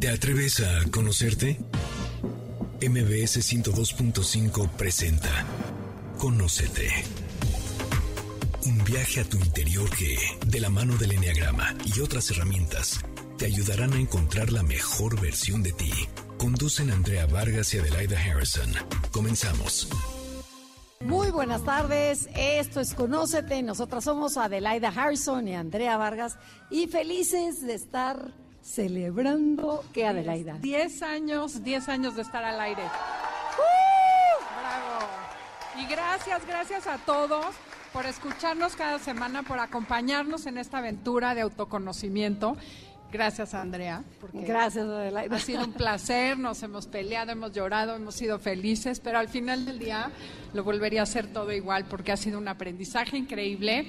¿Te atreves a conocerte? MBS 102.5 presenta Conócete. Un viaje a tu interior que, de la mano del Enneagrama y otras herramientas, te ayudarán a encontrar la mejor versión de ti. Conducen Andrea Vargas y Adelaida Harrison. Comenzamos. Muy buenas tardes, esto es Conócete, nosotras somos Adelaida Harrison y Andrea Vargas y felices de estar celebrando que Adelaida. 10 años, 10 años de estar al aire. Bravo. Y gracias, gracias a todos por escucharnos cada semana, por acompañarnos en esta aventura de autoconocimiento. Gracias, Andrea. Gracias, Adelaida. Ha sido un placer, nos hemos peleado, hemos llorado, hemos sido felices, pero al final del día lo volvería a hacer todo igual porque ha sido un aprendizaje increíble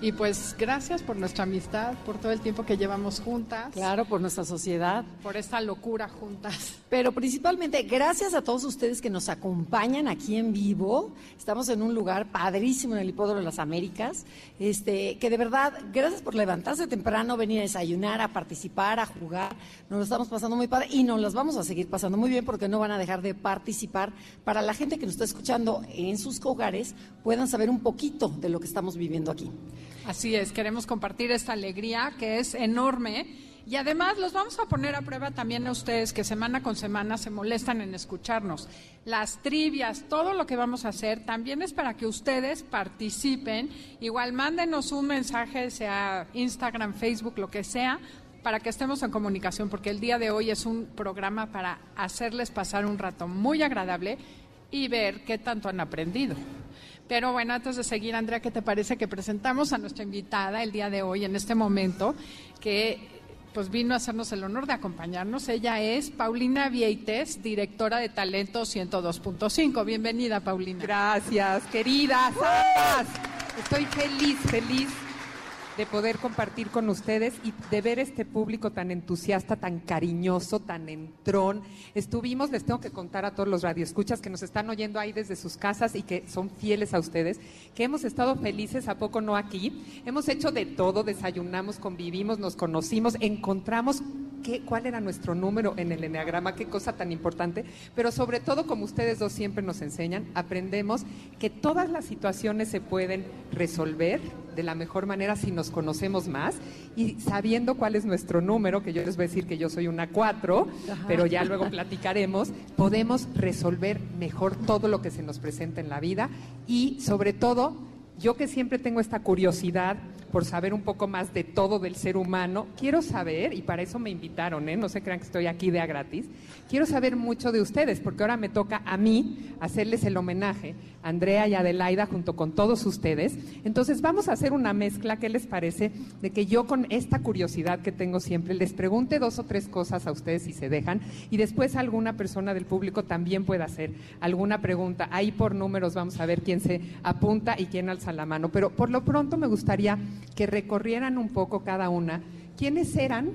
y pues gracias por nuestra amistad, por todo el tiempo que llevamos juntas. Claro, por nuestra sociedad. Por esta locura juntas. Pero principalmente gracias a todos ustedes que nos acompañan aquí en vivo. Estamos en un lugar padrísimo en el Hipódromo de las Américas. Este, que de verdad, gracias por levantarse temprano, venir a desayunar, a participar, a jugar. Nos lo estamos pasando muy padre y nos las vamos a seguir pasando muy bien porque no van a dejar de participar. Para la gente que nos está escuchando en sus hogares, puedan saber un poquito de lo que estamos viviendo aquí. Así es, queremos compartir esta alegría que es enorme y además los vamos a poner a prueba también a ustedes que semana con semana se molestan en escucharnos. Las trivias, todo lo que vamos a hacer también es para que ustedes participen. Igual mándenos un mensaje, sea Instagram, Facebook, lo que sea, para que estemos en comunicación, porque el día de hoy es un programa para hacerles pasar un rato muy agradable y ver qué tanto han aprendido. Pero bueno, antes de seguir, Andrea, ¿qué te parece que presentamos a nuestra invitada el día de hoy, en este momento, que pues vino a hacernos el honor de acompañarnos. Ella es Paulina Vieites, directora de Talento 102.5. Bienvenida, Paulina. Gracias, queridas ambas. Estoy feliz, feliz de poder compartir con ustedes y de ver este público tan entusiasta, tan cariñoso, tan entrón. Estuvimos, les tengo que contar a todos los radioescuchas que nos están oyendo ahí desde sus casas y que son fieles a ustedes, que hemos estado felices, a poco no aquí. Hemos hecho de todo, desayunamos, convivimos, nos conocimos, encontramos qué, cuál era nuestro número en el enneagrama, qué cosa tan importante, pero sobre todo, como ustedes dos siempre nos enseñan, aprendemos que todas las situaciones se pueden resolver de la mejor manera si nos conocemos más y sabiendo cuál es nuestro número, que yo les voy a decir que yo soy una cuatro, pero ya luego platicaremos, podemos resolver mejor todo lo que se nos presenta en la vida y sobre todo, yo que siempre tengo esta curiosidad, por saber un poco más de todo del ser humano. Quiero saber, y para eso me invitaron, ¿eh? no se crean que estoy aquí de a gratis, quiero saber mucho de ustedes, porque ahora me toca a mí hacerles el homenaje, Andrea y Adelaida, junto con todos ustedes. Entonces vamos a hacer una mezcla, ¿qué les parece? De que yo con esta curiosidad que tengo siempre les pregunte dos o tres cosas a ustedes si se dejan, y después alguna persona del público también pueda hacer alguna pregunta. Ahí por números vamos a ver quién se apunta y quién alza la mano. Pero por lo pronto me gustaría que recorrieran un poco cada una quiénes eran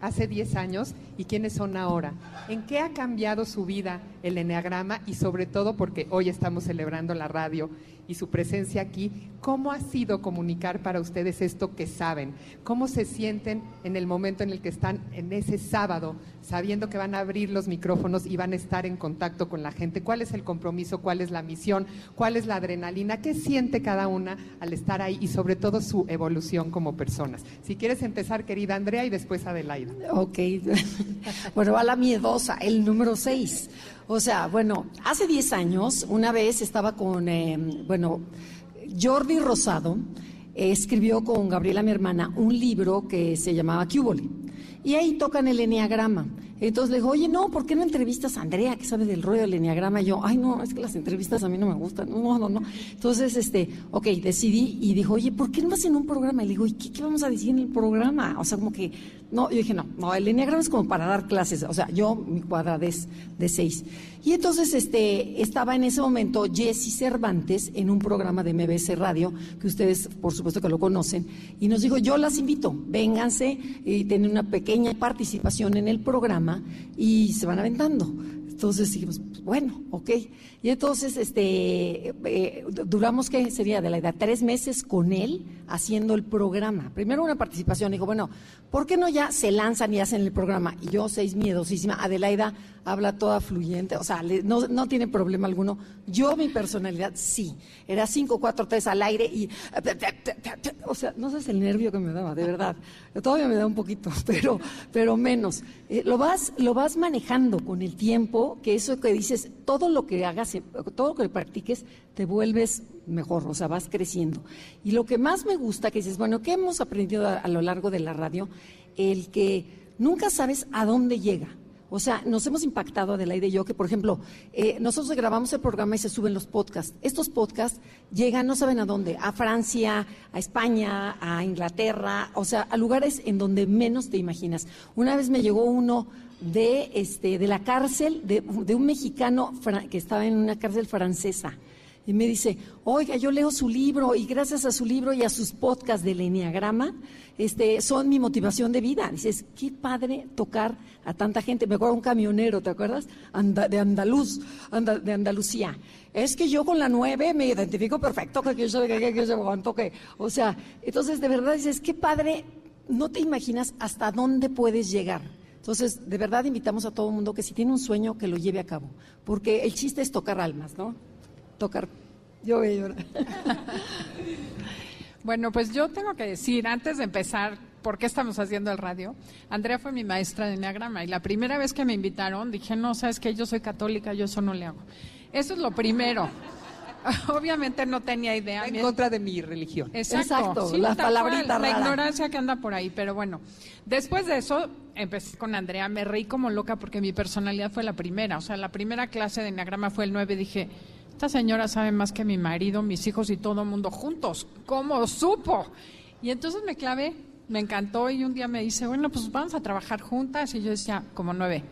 hace 10 años y quiénes son ahora. ¿En qué ha cambiado su vida el Enneagrama y sobre todo porque hoy estamos celebrando la radio y su presencia aquí, ¿cómo ha sido comunicar para ustedes esto que saben? ¿Cómo se sienten en el momento en el que están en ese sábado, sabiendo que van a abrir los micrófonos y van a estar en contacto con la gente? ¿Cuál es el compromiso? ¿Cuál es la misión? ¿Cuál es la adrenalina? ¿Qué siente cada una al estar ahí y sobre todo su evolución como personas? Si quieres empezar, querida Andrea, y después Adelaida. Ok. bueno, va la miedosa, el número 6. O sea, bueno, hace 10 años, una vez estaba con, eh, bueno, Jordi Rosado, eh, escribió con Gabriela, mi hermana, un libro que se llamaba Cubole. Y ahí tocan el eneagrama. Entonces le dijo, oye, no, ¿por qué no entrevistas a Andrea, que sabe del rollo del eneagrama? Y yo, ay, no, es que las entrevistas a mí no me gustan. No, no, no. Entonces, este, ok, decidí y dijo, oye, ¿por qué no vas en un programa? Y le digo, ¿y qué vamos a decir en el programa? O sea, como que, no, yo dije, no, no, el eneagrama es como para dar clases. O sea, yo, mi cuadrada es de seis. Y entonces, este, estaba en ese momento Jesse Cervantes en un programa de MBS Radio, que ustedes, por supuesto que lo conocen, y nos dijo, yo las invito, vénganse y tienen una pequeña participación en el programa y se van aventando. Entonces dijimos, pues, bueno, ok. Y entonces, este, eh, duramos, ¿qué sería? De la edad, tres meses con él haciendo el programa. Primero una participación, dijo, bueno, ¿por qué no ya se lanzan y hacen el programa? Y yo, seis miedosísima, Adelaida habla toda fluyente, o sea, no, no tiene problema alguno. Yo, mi personalidad, sí. Era cinco, cuatro, tres al aire y, o sea, no sé el nervio que me daba, de verdad. Todavía me da un poquito, pero, pero menos. Eh, lo, vas, lo vas manejando con el tiempo, que eso que dices, todo lo que hagas, todo lo que practiques, te vuelves mejor, o sea, vas creciendo. Y lo que más me gusta, que dices, bueno, ¿qué hemos aprendido a lo largo de la radio? El que nunca sabes a dónde llega. O sea, nos hemos impactado, Adelaide y yo, que por ejemplo, eh, nosotros grabamos el programa y se suben los podcasts. Estos podcasts llegan, no saben a dónde, a Francia, a España, a Inglaterra, o sea, a lugares en donde menos te imaginas. Una vez me llegó uno de, este, de la cárcel, de, de un mexicano que estaba en una cárcel francesa y me dice, oiga, yo leo su libro y gracias a su libro y a sus podcasts del Enneagrama, este, son mi motivación de vida. Dices, qué padre tocar a tanta gente. Me acuerdo un camionero, ¿te acuerdas? de Andaluz, de Andalucía. Es que yo con la nueve me identifico perfecto, que yo que, que, que, o sea, entonces de verdad dices, qué padre, no te imaginas hasta dónde puedes llegar. Entonces, de verdad invitamos a todo el mundo que si tiene un sueño, que lo lleve a cabo, porque el chiste es tocar almas, ¿no? Tocar. Yo voy a llorar. Bueno, pues yo tengo que decir, antes de empezar, ¿por qué estamos haciendo el radio? Andrea fue mi maestra de Enneagrama y la primera vez que me invitaron dije, no, sabes que yo soy católica, yo eso no le hago. Eso es lo primero. Obviamente no tenía idea. En contra de mi religión. Exacto, la palabrita La ignorancia que anda por ahí, pero bueno. Después de eso, empecé con Andrea, me reí como loca porque mi personalidad fue la primera. O sea, la primera clase de Enneagrama fue el 9, dije esta señora sabe más que mi marido, mis hijos y todo el mundo juntos. ¿Cómo supo? Y entonces me clavé, me encantó y un día me dice, bueno, pues vamos a trabajar juntas. Y yo decía, como nueve.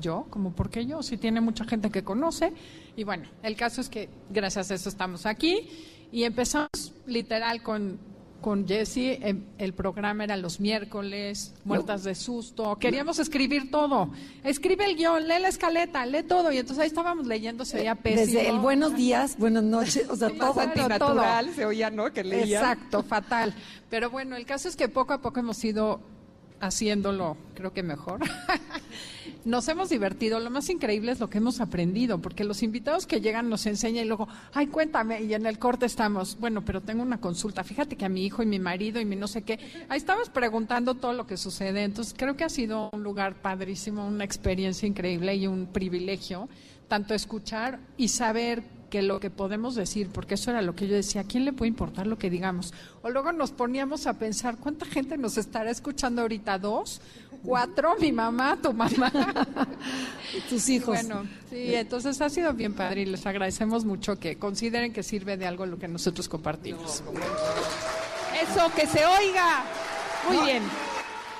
¿Yo? ¿Como por qué yo? Si tiene mucha gente que conoce. Y bueno, el caso es que gracias a eso estamos aquí y empezamos literal con con Jesse, em, el programa era los miércoles, muertas de susto, queríamos escribir todo. Escribe el guion, lee la escaleta, lee todo. Y entonces ahí estábamos leyendo, se veía pésimo. Desde el buenos días, buenas noches, o sea, todo antinatural se oía, ¿no? Que leía. Exacto, fatal. Pero bueno, el caso es que poco a poco hemos ido haciéndolo, creo que mejor. nos hemos divertido. Lo más increíble es lo que hemos aprendido, porque los invitados que llegan nos enseñan y luego, ay, cuéntame, y en el corte estamos, bueno, pero tengo una consulta. Fíjate que a mi hijo y mi marido y mi no sé qué, ahí estamos preguntando todo lo que sucede. Entonces, creo que ha sido un lugar padrísimo, una experiencia increíble y un privilegio, tanto escuchar y saber que lo que podemos decir, porque eso era lo que yo decía, ¿a quién le puede importar lo que digamos? O luego nos poníamos a pensar, ¿cuánta gente nos estará escuchando ahorita? ¿Dos? ¿Cuatro? ¿Mi mamá? ¿Tu mamá? Tus hijos. Bueno, sí, entonces ha sido bien padre y les agradecemos mucho que consideren que sirve de algo lo que nosotros compartimos. Eso, que se oiga. Muy bien.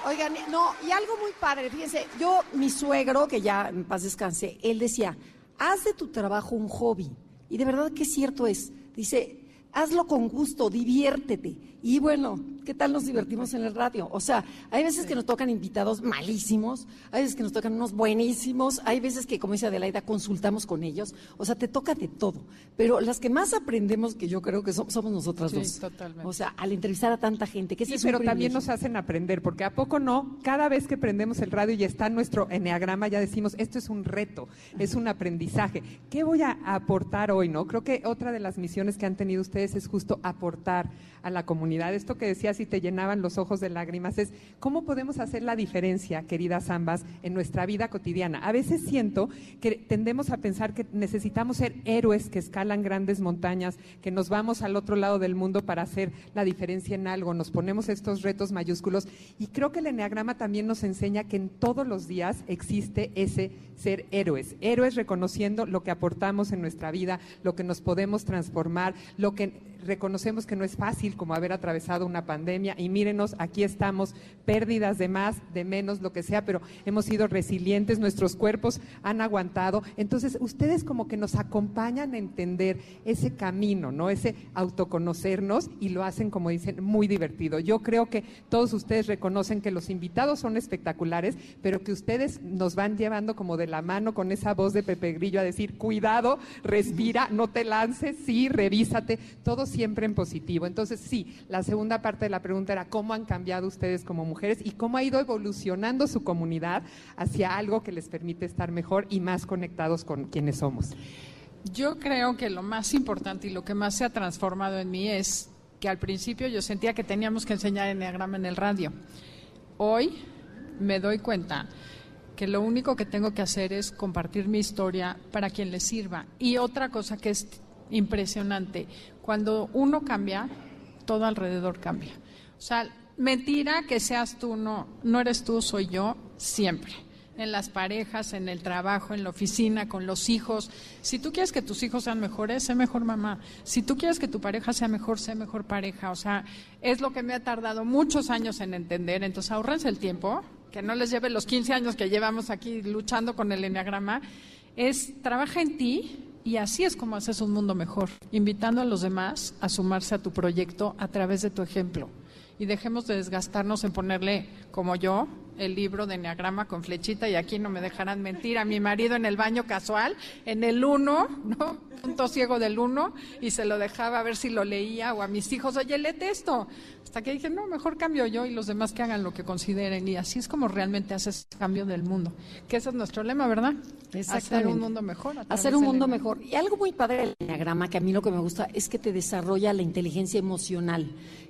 Oigan, no, y algo muy padre, fíjense, yo, mi suegro, que ya en paz descanse, él decía, haz de tu trabajo un hobby. Y de verdad que cierto es. Dice, hazlo con gusto, diviértete. Y bueno, ¿qué tal nos divertimos en el radio? O sea, hay veces que nos tocan invitados malísimos, hay veces que nos tocan unos buenísimos, hay veces que, como dice Adelaida, consultamos con ellos. O sea, te toca de todo. Pero las que más aprendemos, que yo creo que somos, nosotras sí, dos. Totalmente. O sea, al entrevistar a tanta gente. Que sí, pero también nos hacen aprender, porque a poco no, cada vez que prendemos el radio y está nuestro enneagrama, ya decimos, esto es un reto, es un aprendizaje. ¿Qué voy a aportar hoy, no? Creo que otra de las misiones que han tenido ustedes es justo aportar a la comunidad. Esto que decías y te llenaban los ojos de lágrimas es cómo podemos hacer la diferencia, queridas ambas, en nuestra vida cotidiana. A veces siento que tendemos a pensar que necesitamos ser héroes que escalan grandes montañas, que nos vamos al otro lado del mundo para hacer la diferencia en algo, nos ponemos estos retos mayúsculos y creo que el enneagrama también nos enseña que en todos los días existe ese ser héroes, héroes reconociendo lo que aportamos en nuestra vida, lo que nos podemos transformar, lo que reconocemos que no es fácil como haber atravesado una pandemia y mírenos, aquí estamos, pérdidas de más, de menos, lo que sea, pero hemos sido resilientes, nuestros cuerpos han aguantado. Entonces, ustedes como que nos acompañan a entender ese camino, ¿no? Ese autoconocernos y lo hacen, como dicen, muy divertido. Yo creo que todos ustedes reconocen que los invitados son espectaculares, pero que ustedes nos van llevando como de la mano con esa voz de Pepe Grillo a decir, cuidado, respira, no te lances, sí, revísate, todo siempre en positivo. Entonces, sí, la segunda parte de la pregunta era cómo han cambiado ustedes como mujeres y cómo ha ido evolucionando su comunidad hacia algo que les permite estar mejor y más conectados con quienes somos. Yo creo que lo más importante y lo que más se ha transformado en mí es que al principio yo sentía que teníamos que enseñar enneagrama en el radio. Hoy me doy cuenta que lo único que tengo que hacer es compartir mi historia para quien le sirva. Y otra cosa que es impresionante, cuando uno cambia, todo alrededor cambia. O sea, mentira que seas tú, no, no eres tú, soy yo, siempre. En las parejas, en el trabajo, en la oficina, con los hijos. Si tú quieres que tus hijos sean mejores, sé mejor mamá. Si tú quieres que tu pareja sea mejor, sé mejor pareja. O sea, es lo que me ha tardado muchos años en entender. Entonces, ahorrense el tiempo, que no les lleve los 15 años que llevamos aquí luchando con el enneagrama. Es trabaja en ti, y así es como haces un mundo mejor, invitando a los demás a sumarse a tu proyecto a través de tu ejemplo. Y dejemos de desgastarnos en ponerle, como yo, el libro de Enneagrama con flechita, y aquí no me dejarán mentir, a mi marido en el baño casual, en el uno, ¿no? Punto ciego del uno, y se lo dejaba a ver si lo leía, o a mis hijos, oye, léete esto. Hasta que dije, no, mejor cambio yo y los demás que hagan lo que consideren. Y así es como realmente haces cambio del mundo. Que ese es nuestro lema, ¿verdad? Hacer un mundo mejor. Hacer un mundo mejor. Y algo muy padre del Enneagrama, que a mí lo que me gusta, es que te desarrolla la inteligencia emocional.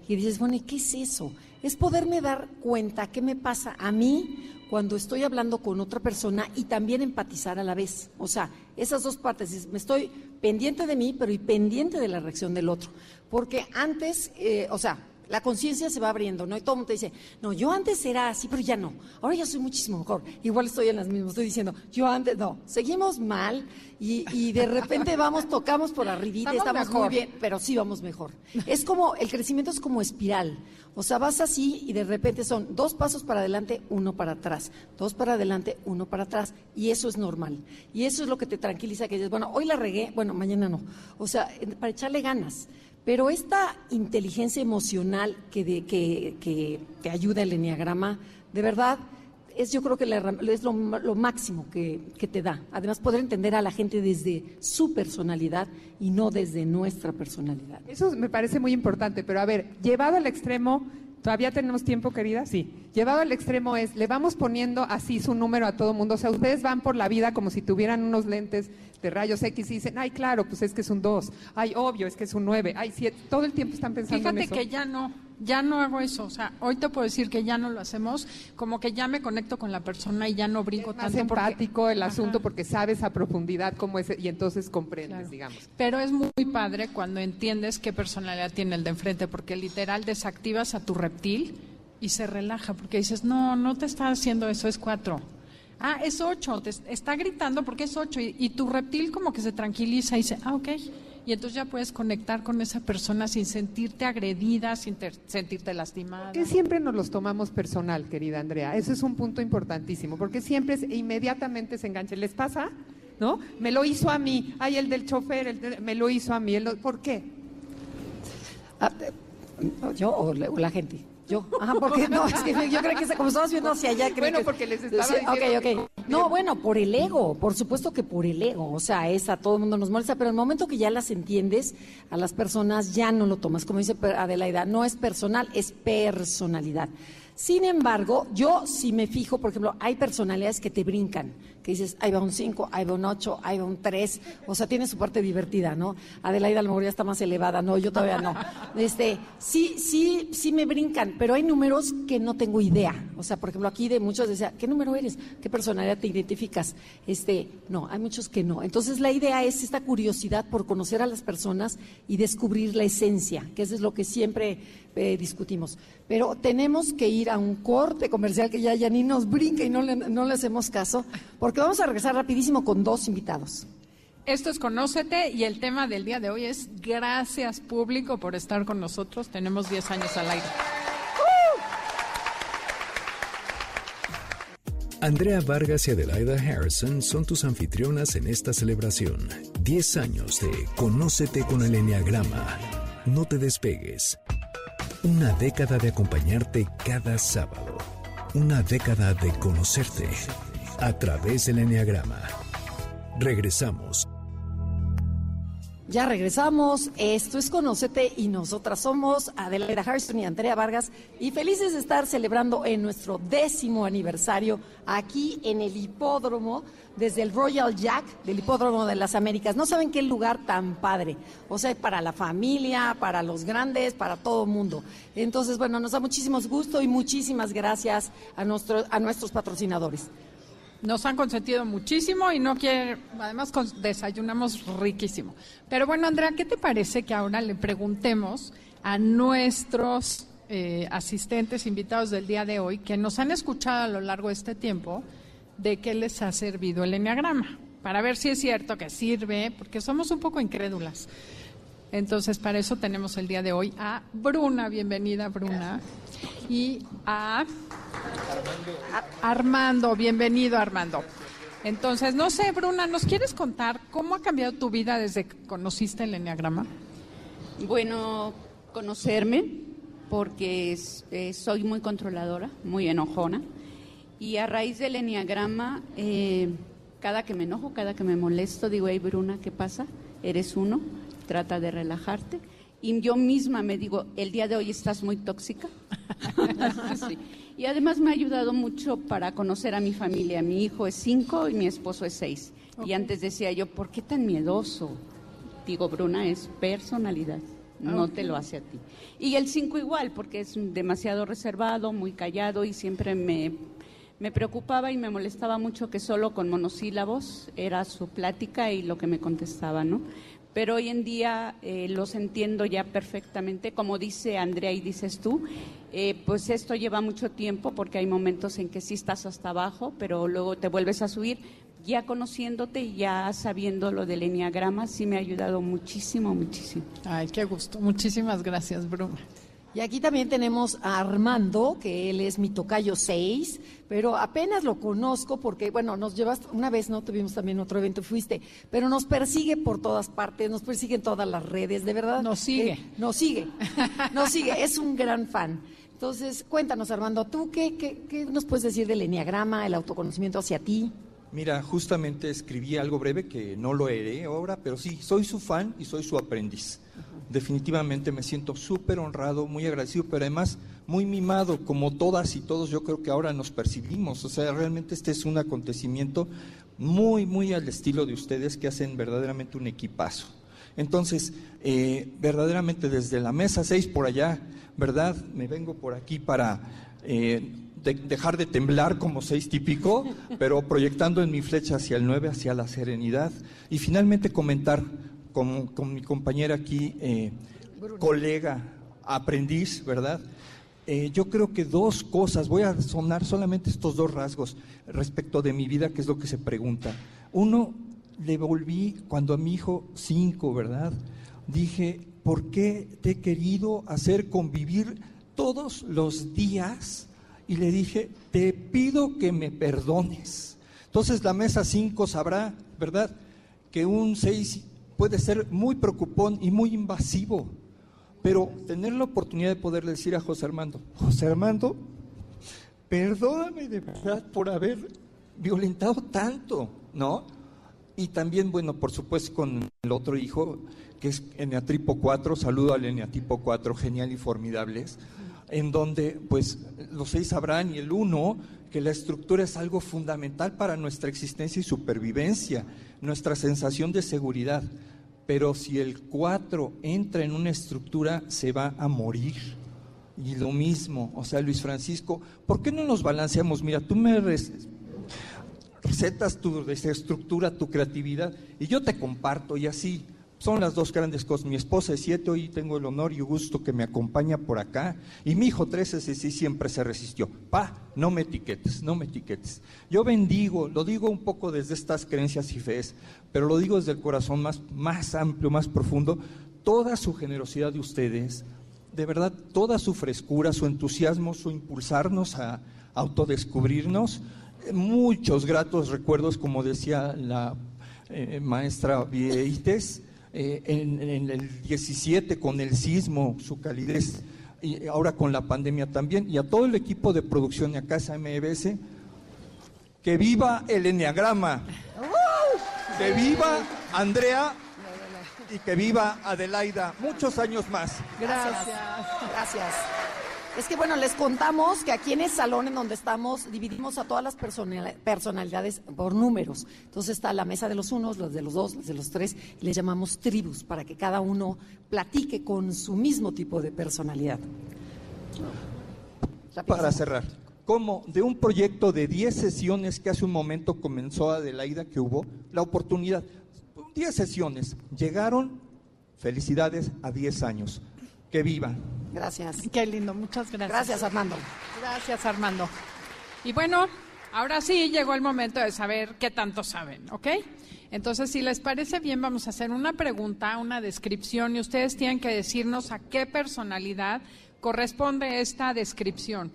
Y dices, bueno, ¿y qué es eso? Es poderme dar cuenta qué me pasa a mí cuando estoy hablando con otra persona y también empatizar a la vez. O sea, esas dos partes, me estoy pendiente de mí, pero y pendiente de la reacción del otro. Porque antes, eh, o sea, la conciencia se va abriendo, ¿no? Y todo el mundo te dice, no, yo antes era así, pero ya no. Ahora ya soy muchísimo mejor. Igual estoy en las mismas. Estoy diciendo, yo antes, no. Seguimos mal y, y de repente vamos, tocamos por arribita, estamos, estamos muy bien, pero sí vamos mejor. Es como, el crecimiento es como espiral. O sea, vas así y de repente son dos pasos para adelante, uno para atrás. Dos para adelante, uno para atrás. Y eso es normal. Y eso es lo que te tranquiliza, que dices, bueno, hoy la regué, bueno, mañana no. O sea, para echarle ganas. Pero esta inteligencia emocional que, de, que, ayuda el enneagrama, de verdad, es yo creo que es lo, lo máximo que, que, te da. Además, poder entender a la gente desde su personalidad y no desde nuestra personalidad. Eso me parece muy importante, pero a ver, llevado al extremo, ¿todavía tenemos tiempo, querida? Sí. Llevado al extremo es, le vamos poniendo así su número a todo mundo. O sea, ustedes van por la vida como si tuvieran unos lentes de rayos X y dicen, ay, claro, pues es que es un 2, ay, obvio, es que es un 9, ay, 7, todo el tiempo están pensando en eso. que ya no, ya no hago eso, o sea, hoy te puedo decir que ya no lo hacemos, como que ya me conecto con la persona y ya no brinco es más tanto. empático el asunto porque sabes a profundidad cómo es y entonces comprendes, digamos. Pero es muy padre cuando entiendes qué personalidad tiene el de enfrente, porque literal desactivas a tu reptil y se relaja, porque dices, no, no te está haciendo eso, es cuatro ah, es ocho, te está gritando porque es ocho, y, tu reptil como que se tranquiliza y dice, ah, ok. Y entonces ya puedes conectar con esa persona sin sentirte agredida, sin sentirte lastimada. Que siempre nos los tomamos personal, querida Andrea. Ese es un punto importantísimo, porque siempre inmediatamente se engancha. ¿Les pasa? ¿No? Me lo hizo a mí. Ay, el del chofer, me lo hizo a mí. ¿Por qué? Ah, eh, yo o la gente. Yo, ajá, porque no, es que yo creo que como estamos viendo hacia allá, creo bueno, porque les estaba diciendo okay, okay. No, bueno, por el ego, por supuesto que por el ego, o sea, esa todo el mundo nos molesta, pero el momento que ya las entiendes a las personas ya no lo tomas, como dice Adelaida, no es personal, es personalidad. Sin embargo, yo si me fijo, por ejemplo, hay personalidades que te brincan que dices, ahí va un 5, ahí va un 8, ahí va un 3, o sea, tiene su parte divertida, ¿no? Adelaida a lo mejor ya está más elevada, no, yo todavía no. Este, sí, sí, sí me brincan, pero hay números que no tengo idea. O sea, por ejemplo, aquí de muchos decía, ¿qué número eres? ¿Qué personalidad te identificas? Este, no, hay muchos que no. Entonces la idea es esta curiosidad por conocer a las personas y descubrir la esencia, que eso es lo que siempre eh, discutimos. Pero tenemos que ir a un corte comercial que ya, ya ni nos brinca y no no le hacemos caso, porque vamos a regresar rapidísimo con dos invitados. Esto es Conócete y el tema del día de hoy es gracias público por estar con nosotros. Tenemos 10 años al aire. Andrea Vargas y Adelaida Harrison son tus anfitrionas en esta celebración. 10 años de Conócete con el Enneagrama. No te despegues. Una década de acompañarte cada sábado. Una década de conocerte a través del Enneagrama. Regresamos. Ya regresamos. Esto es Conocete y nosotras somos Adelaida Harrison y Andrea Vargas y felices de estar celebrando en nuestro décimo aniversario aquí en el hipódromo desde el Royal Jack del hipódromo de las Américas. No saben qué lugar tan padre. O sea, para la familia, para los grandes, para todo mundo. Entonces, bueno, nos da muchísimo gusto y muchísimas gracias a, nuestro, a nuestros patrocinadores. Nos han consentido muchísimo y no quieren, además desayunamos riquísimo. Pero bueno, Andrea, ¿qué te parece que ahora le preguntemos a nuestros eh, asistentes invitados del día de hoy, que nos han escuchado a lo largo de este tiempo, de qué les ha servido el enneagrama? Para ver si es cierto que sirve, porque somos un poco incrédulas. Entonces, para eso tenemos el día de hoy a Bruna, bienvenida Bruna, y a Armando, bienvenido Armando. Entonces, no sé, Bruna, ¿nos quieres contar cómo ha cambiado tu vida desde que conociste el Enneagrama? Bueno, conocerme, porque eh, soy muy controladora, muy enojona, y a raíz del Enneagrama, eh, cada que me enojo, cada que me molesto, digo, hey Bruna, ¿qué pasa? Eres uno, trata de relajarte. Y yo misma me digo, el día de hoy estás muy tóxica. sí. Y además me ha ayudado mucho para conocer a mi familia. Mi hijo es cinco y mi esposo es seis. Y antes decía yo, ¿por qué tan miedoso? Digo, Bruna, es personalidad, no te lo hace a ti. Y el cinco igual, porque es demasiado reservado, muy callado y siempre me, me preocupaba y me molestaba mucho que solo con monosílabos era su plática y lo que me contestaba, ¿no? Pero hoy en día eh, los entiendo ya perfectamente, como dice Andrea y dices tú, eh, pues esto lleva mucho tiempo porque hay momentos en que sí estás hasta abajo, pero luego te vuelves a subir. Ya conociéndote y ya sabiendo lo del enneagrama, sí me ha ayudado muchísimo, muchísimo. Ay, qué gusto. Muchísimas gracias, Bruna. Y aquí también tenemos a Armando, que él es mi tocayo 6, pero apenas lo conozco porque, bueno, nos llevaste, una vez no tuvimos también otro evento, fuiste, pero nos persigue por todas partes, nos persigue en todas las redes, de verdad. Nos sigue. Eh, nos sigue, nos sigue, es un gran fan. Entonces, cuéntanos, Armando, ¿tú qué, qué, qué nos puedes decir del enneagrama, el autoconocimiento hacia ti? Mira, justamente escribí algo breve que no lo haré ahora, pero sí, soy su fan y soy su aprendiz definitivamente me siento súper honrado, muy agradecido, pero además muy mimado, como todas y todos yo creo que ahora nos percibimos. O sea, realmente este es un acontecimiento muy, muy al estilo de ustedes que hacen verdaderamente un equipazo. Entonces, eh, verdaderamente desde la mesa 6 por allá, ¿verdad? Me vengo por aquí para eh, dejar de temblar como seis típico, pero proyectando en mi flecha hacia el 9, hacia la serenidad. Y finalmente comentar con, mi compañera aquí, eh, colega, aprendiz, ¿verdad? Eh, yo creo que dos cosas, voy a sonar solamente estos dos rasgos respecto de mi vida, que es lo que se pregunta. Uno, le volví cuando a mi hijo cinco, ¿verdad? Dije, ¿por qué te he querido hacer convivir todos los días? Y le dije, te pido que me perdones. Entonces la mesa cinco sabrá, ¿verdad? Que un seis puede ser muy preocupón y muy invasivo, pero tener la oportunidad de poder decir a José Armando, José Armando, perdóname de verdad por haber violentado tanto, ¿no? Y también, bueno, por supuesto con el otro hijo, que es Eneatripo 4, saludo al Eneatipo 4, genial y formidables, en donde pues los seis sabrán y el uno que la estructura es algo fundamental para nuestra existencia y supervivencia, nuestra sensación de seguridad. Pero si el 4 entra en una estructura, se va a morir. Y lo mismo, o sea, Luis Francisco, ¿por qué no nos balanceamos? Mira, tú me recetas tu estructura, tu creatividad, y yo te comparto, y así son las dos grandes cosas. Mi esposa es siete, hoy tengo el honor y gusto que me acompaña por acá. Y mi hijo trece, ese sí siempre se resistió. Pa, no me etiquetes, no me etiquetes. Yo bendigo, lo digo un poco desde estas creencias y fees, pero lo digo desde el corazón más, más amplio, más profundo. Toda su generosidad de ustedes, de verdad, toda su frescura, su entusiasmo, su impulsarnos a autodescubrirnos, muchos gratos recuerdos, como decía la eh, maestra Vieites, eh, en, el 17 con el sismo, su calidez, y ahora con la pandemia también, y a todo el equipo de producción de Casa MBS, que viva el enneagrama, que viva Andrea y que viva Adelaida muchos años más. Gracias. Gracias. Es que bueno, les contamos que aquí en el salón en donde estamos dividimos a todas las personalidades por números. Entonces está la mesa de los unos, los de los dos, los de los tres, y les llamamos tribus para que cada uno platique con su mismo tipo de personalidad. Para cerrar, como de un proyecto de 10 sesiones que hace un momento comenzó Adelaida, que hubo la oportunidad, 10 sesiones, llegaron, felicidades, a 10 años. Que vivan. Gracias. Qué lindo, muchas gracias. Gracias, Armando. Gracias, Armando. Y bueno, ahora sí llegó el momento de saber qué tanto saben, ¿ok? Entonces, si les parece bien, vamos a hacer una pregunta, una descripción, y ustedes tienen que decirnos a qué personalidad corresponde esta descripción.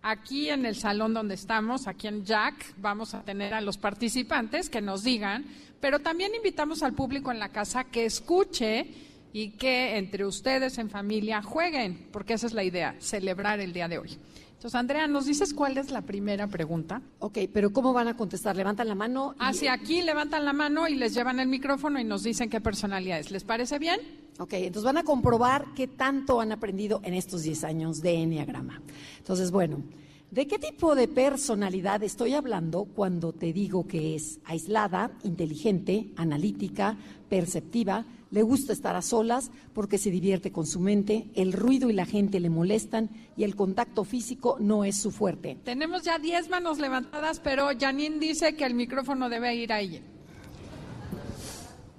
Aquí en el salón donde estamos, aquí en Jack, vamos a tener a los participantes que nos digan, pero también invitamos al público en la casa que escuche y que entre ustedes en familia jueguen, porque esa es la idea, celebrar el día de hoy. Entonces, Andrea, ¿nos dices cuál es la primera pregunta? Ok, pero ¿cómo van a contestar? ¿Levantan la mano? Hacia aquí levantan la mano y les llevan el micrófono y nos dicen qué personalidad es. ¿Les parece bien? Ok, entonces van a comprobar qué tanto han aprendido en estos 10 años de Enneagrama. Entonces, bueno, ¿de qué tipo de personalidad estoy hablando cuando te digo que es aislada, inteligente, analítica, perceptiva, le gusta estar a solas porque se divierte con su mente, el ruido y la gente le molestan y el contacto físico no es su fuerte. Tenemos ya 10 manos levantadas, pero Janine dice que el micrófono debe ir a ella.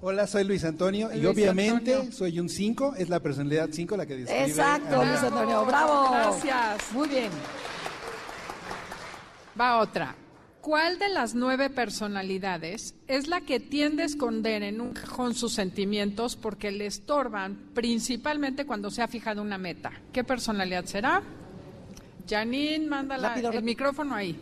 Hola, soy Luis Antonio y obviamente soy un 5, es la personalidad 5 la que describe. Exacto, Luis Antonio, bravo. Gracias. Muy bien. Va otra. ¿Cuál de las nueve personalidades es la que tiende a esconder en un cajón sus sentimientos porque le estorban, principalmente cuando se ha fijado una meta? ¿Qué personalidad será? Janine, mándala el micrófono ahí.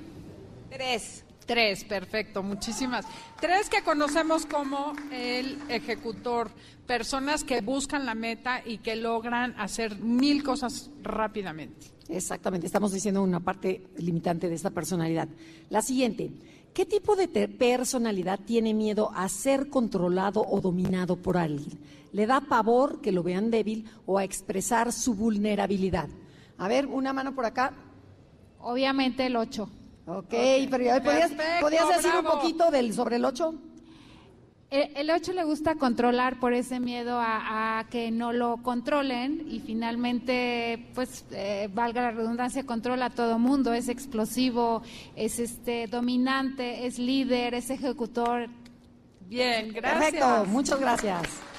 Tres. Tres, perfecto, muchísimas. Tres que conocemos como el ejecutor, personas que buscan la meta y que logran hacer mil cosas rápidamente. Exactamente, estamos diciendo una parte limitante de esta personalidad. La siguiente, ¿qué tipo de personalidad tiene miedo a ser controlado o dominado por alguien? ¿Le da pavor que lo vean débil o a expresar su vulnerabilidad? A ver, una mano por acá. Obviamente el 8. Ok, pero ¿podías, ¿podías decir un poquito del, sobre el 8? El 8 le gusta controlar por ese miedo a, que no lo controlen y finalmente, pues, eh, valga la redundancia, controla a todo mundo, es explosivo, es este dominante, es líder, es ejecutor. Bien, gracias. Perfecto, muchas gracias.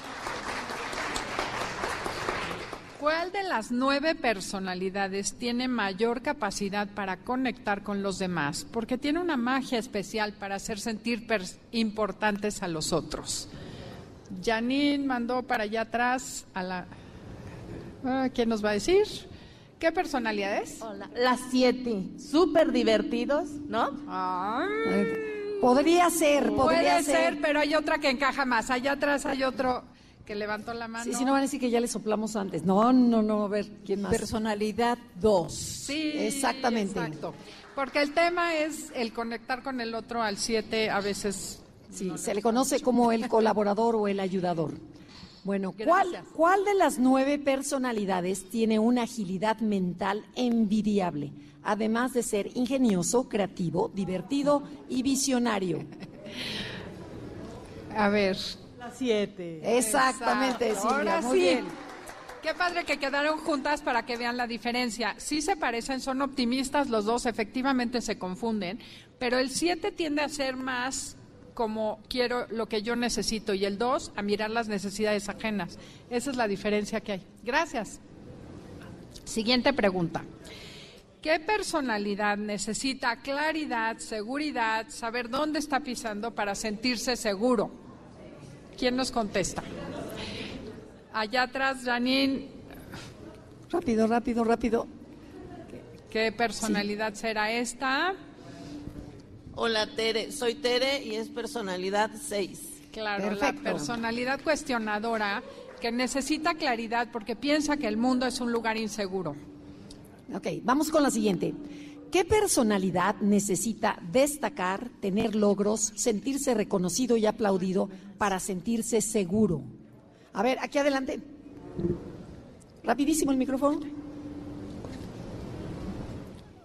¿Cuál de las nueve personalidades tiene mayor capacidad para conectar con los demás? Porque tiene una magia especial para hacer sentir importantes a los otros. Janine mandó para allá atrás a la... Ah, ¿Quién nos va a decir? ¿Qué personalidad es? Hola, las siete. Súper divertidos, ¿no? Podría ser, podría Puede ser, pero hay otra que encaja más. Allá atrás hay otro que levantó la mano. Sí, si no van a decir que ya le soplamos antes. No, no, no, a ver, ¿quién más? Personalidad 2. Sí, exactamente. Exacto. Porque el tema es el conectar con el otro al 7 a veces. Sí, se le conoce como el colaborador o el ayudador. Bueno, ¿cuál, ¿cuál de las nueve personalidades tiene una agilidad mental envidiable? Además de ser ingenioso, creativo, divertido y visionario. A ver, siete. Exactamente, Silvia. Muy bien. Qué padre que quedaron juntas para que vean la diferencia. Sí se parecen, son optimistas los dos, efectivamente se confunden, pero el 7 tiende a ser más como quiero lo que yo necesito y el dos a mirar las necesidades ajenas. Esa es la diferencia que hay. Gracias. Siguiente pregunta. ¿Qué personalidad necesita claridad, seguridad, saber dónde está pisando para sentirse seguro? ¿Quién nos contesta? Allá atrás, Janine. Rápido, rápido, rápido. ¿Qué personalidad será esta? Hola Tere, soy Tere y es personalidad 6. Claro, la personalidad cuestionadora que necesita claridad porque piensa que el mundo es un lugar inseguro. Ok, vamos con la siguiente. ¿Qué personalidad necesita destacar, tener logros, sentirse reconocido y aplaudido para sentirse seguro? A ver, aquí adelante. Rapidísimo el micrófono.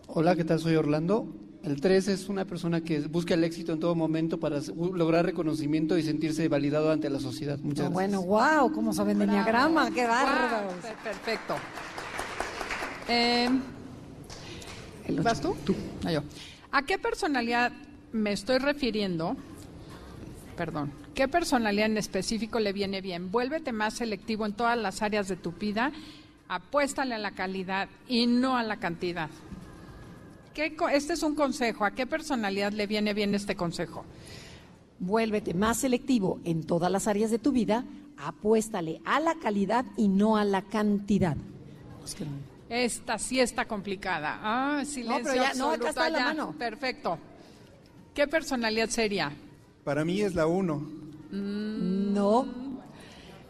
Hola, ¿qué tal? Soy Orlando. El 3 es una persona que busca el éxito en todo momento para lograr reconocimiento y sentirse validado ante la sociedad. Muchas ah, Bueno, wow, ¿cómo saben de diagrama? ¡Qué bárbaro! perfecto. Eh, ¿Vas tú? Tú. Ah, yo. ¿A qué personalidad me estoy refiriendo? Perdón. ¿Qué personalidad en específico le viene bien? Vuélvete más selectivo en todas las áreas de tu vida. Apuéstale a la calidad y no a la cantidad este es un consejo. ¿A qué personalidad le viene bien este consejo? Vuélvete más selectivo en todas las áreas de tu vida, apuéstale a la calidad y no a la cantidad. Esta sí está complicada. Ah, silencio no, no, acá está la mano. Perfecto. ¿Qué personalidad sería? Para mí es la uno. Mm, no.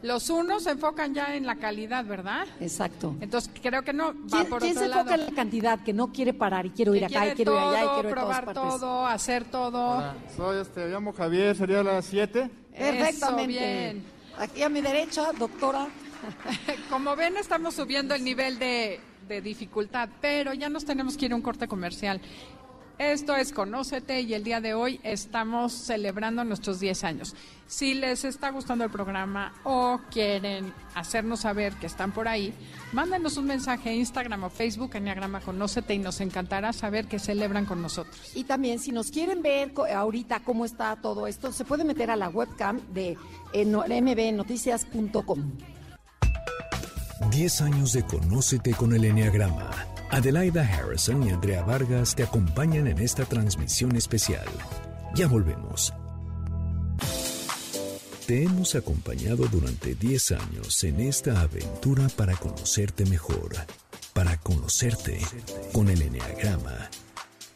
Los unos se enfocan ya en la calidad, ¿verdad? Exacto. Entonces creo que no. Va ¿Quién, ¿quién se enfoca en la cantidad? Que no quiere parar y quiero ir acá y quiero ir allá y quiero ir probar todo, hacer todo. soy este, llamo Javier, sería las 7. Perfectamente. bien. Aquí a mi derecha, doctora. Como ven, estamos subiendo el nivel de, de dificultad, pero ya nos tenemos que ir a un corte comercial. Esto es Conócete y el día de hoy estamos celebrando nuestros 10 años. Si les está gustando el programa o quieren hacernos saber que están por ahí, mándenos un mensaje a Instagram o Facebook, Enneagrama Conócete, y nos encantará saber que celebran con nosotros. Y también, si nos quieren ver ahorita cómo está todo esto, se puede meter a la webcam de mbnoticias.com. 10 años de Conócete con el Enneagrama Adelaida Harrison y Andrea Vargas te acompañan en esta transmisión especial. Ya volvemos. Te hemos acompañado durante 10 años en esta aventura para conocerte mejor, para conocerte con el Enneagrama.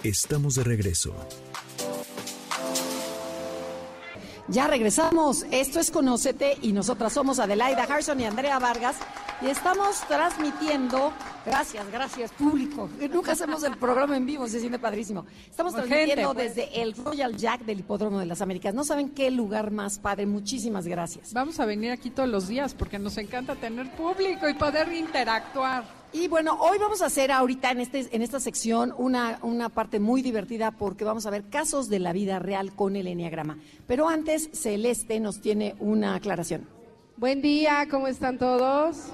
Estamos de regreso. Ya regresamos. Esto es Conócete y nosotras somos Adelaida Harrison y Andrea Vargas y estamos transmitiendo, gracias, gracias público, nunca hacemos el programa en vivo, se siente padrísimo. Estamos transmitiendo pues. desde el Royal Jack del Hipódromo de las Américas. No saben qué lugar más padre, muchísimas gracias. Vamos a venir aquí todos los días porque nos encanta tener público y poder interactuar. Y bueno, hoy vamos a hacer ahorita en, este, en esta sección una, una parte muy divertida porque vamos a ver casos de la vida real con el Enneagrama. Pero antes, Celeste nos tiene una aclaración. Buen día, ¿cómo están todos?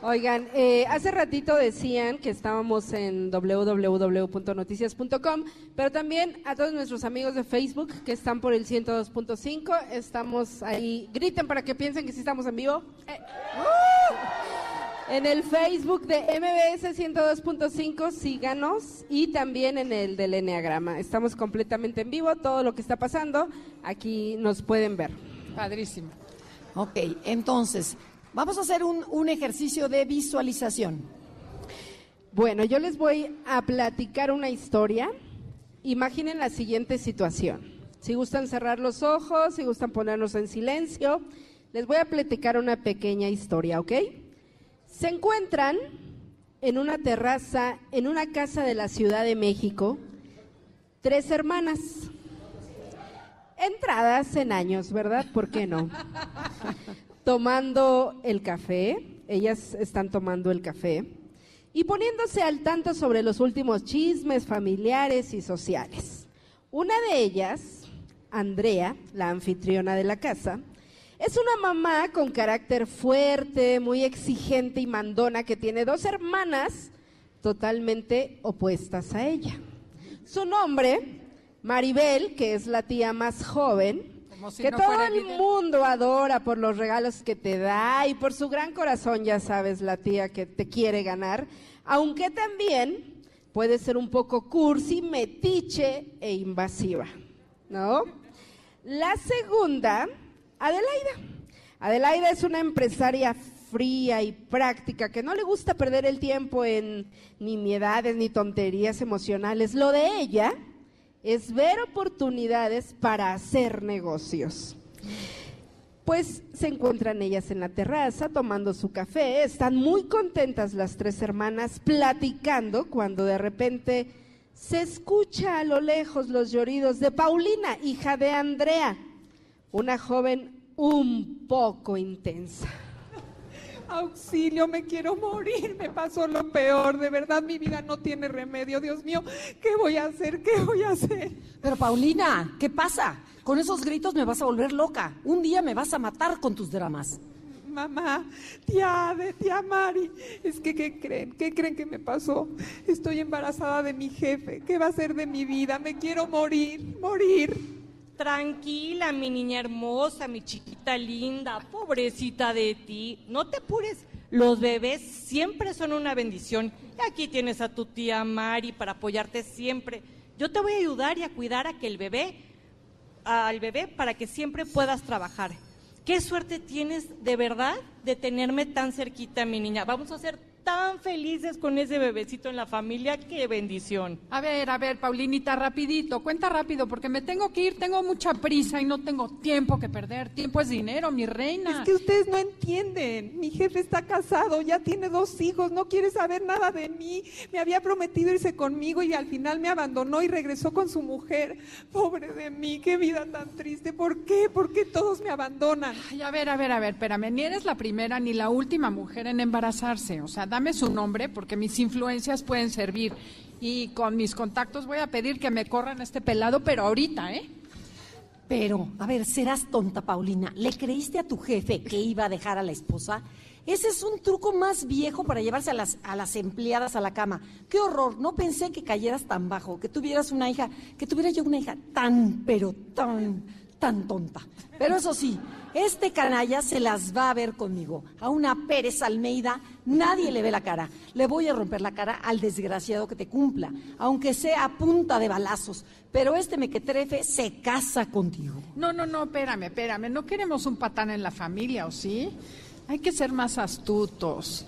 Oigan, eh, hace ratito decían que estábamos en www.noticias.com, pero también a todos nuestros amigos de Facebook que están por el 102.5, estamos ahí. Griten para que piensen que sí estamos en vivo. Eh, en el Facebook de MBS 102.5, síganos y también en el del Enneagrama. Estamos completamente en vivo, todo lo que está pasando, aquí nos pueden ver. Padrísimo. Ok, entonces, vamos a hacer un, ejercicio de visualización. Bueno, yo les voy a platicar una historia. Imaginen la siguiente situación. Si gustan cerrar los ojos, si gustan ponernos en silencio, les voy a platicar una pequeña historia, ¿ok? Se encuentran en una terraza, en una casa de la Ciudad de México, tres hermanas entradas en años, ¿verdad? ¿Por qué no? tomando el café, ellas están tomando el café y poniéndose al tanto sobre los últimos chismes familiares y sociales. Una de ellas, Andrea, la anfitriona de la casa, es una mamá con carácter fuerte, muy exigente y mandona que tiene dos hermanas totalmente opuestas a ella. Su nombre Maribel, que es la tía más joven, si que no todo el mundo adora por los regalos que te da y por su gran corazón, ya sabes, la tía que te quiere ganar, aunque también puede ser un poco cursi, metiche e invasiva, ¿no? La segunda, Adelaida. Adelaida es una empresaria fría y práctica que no le gusta perder el tiempo en nimiedades ni tonterías emocionales. Lo de ella es ver oportunidades para hacer negocios. Pues se encuentran ellas en la terraza tomando su café, están muy contentas las tres hermanas platicando cuando de repente se escucha a lo lejos los lloridos de Paulina, hija de Andrea, una joven un poco intensa. Auxilio, me quiero morir, me pasó lo peor, de verdad mi vida no tiene remedio, Dios mío, ¿qué voy a hacer? ¿Qué voy a hacer? Pero Paulina, ¿qué pasa? Con esos gritos me vas a volver loca. Un día me vas a matar con tus dramas. Mamá, tía Ade, tía Mari, es que ¿qué creen? ¿Qué creen que me pasó? Estoy embarazada de mi jefe, ¿qué va a ser de mi vida? Me quiero morir, morir. Tranquila, mi niña hermosa, mi chiquita linda, pobrecita de ti. No te apures. Los bebés siempre son una bendición. Y aquí tienes a tu tía Mari para apoyarte siempre. Yo te voy a ayudar y a cuidar a que el bebé, al bebé, para que siempre puedas trabajar. Qué suerte tienes de verdad de tenerme tan cerquita, mi niña. Vamos a ser tan felices con ese bebecito en la familia. Qué bendición. A ver, a ver, Paulinita, rapidito, cuenta rápido, porque me tengo que ir, tengo mucha prisa y no tengo tiempo que perder. Tiempo es dinero, mi reina. Es que ustedes no entienden. Mi jefe está casado, ya tiene dos hijos, no quiere saber nada de mí. Me había prometido irse conmigo y al final me abandonó y regresó con su mujer. Pobre de mí, qué vida tan triste. ¿Por qué? ¿Por qué todos me abandonan? Ay, a ver, a ver, a ver, espérame, ni eres la primera ni la última mujer en embarazarse. O sea, dame su nombre porque mis influencias pueden servir. Y con mis contactos voy a pedir que me corran este pelado, pero ahorita, ¿eh? Pero, a ver, serás tonta, Paulina. ¿Le creíste a tu jefe que iba a dejar a la esposa? Ese es un truco más viejo para llevarse a las, a las empleadas a la cama. ¡Qué horror! No pensé que cayeras tan bajo, que tuvieras una hija, que tuviera yo una hija tan, pero tan, tan tonta. Pero eso sí, este canalla se las va a ver conmigo. A una Pérez Almeida nadie le ve la cara. Le voy a romper la cara al desgraciado que te cumpla, aunque sea a punta de balazos. Pero este mequetrefe se casa contigo. No, no, no, espérame, espérame. No queremos un patán en la familia, ¿o sí? Hay que ser más astutos.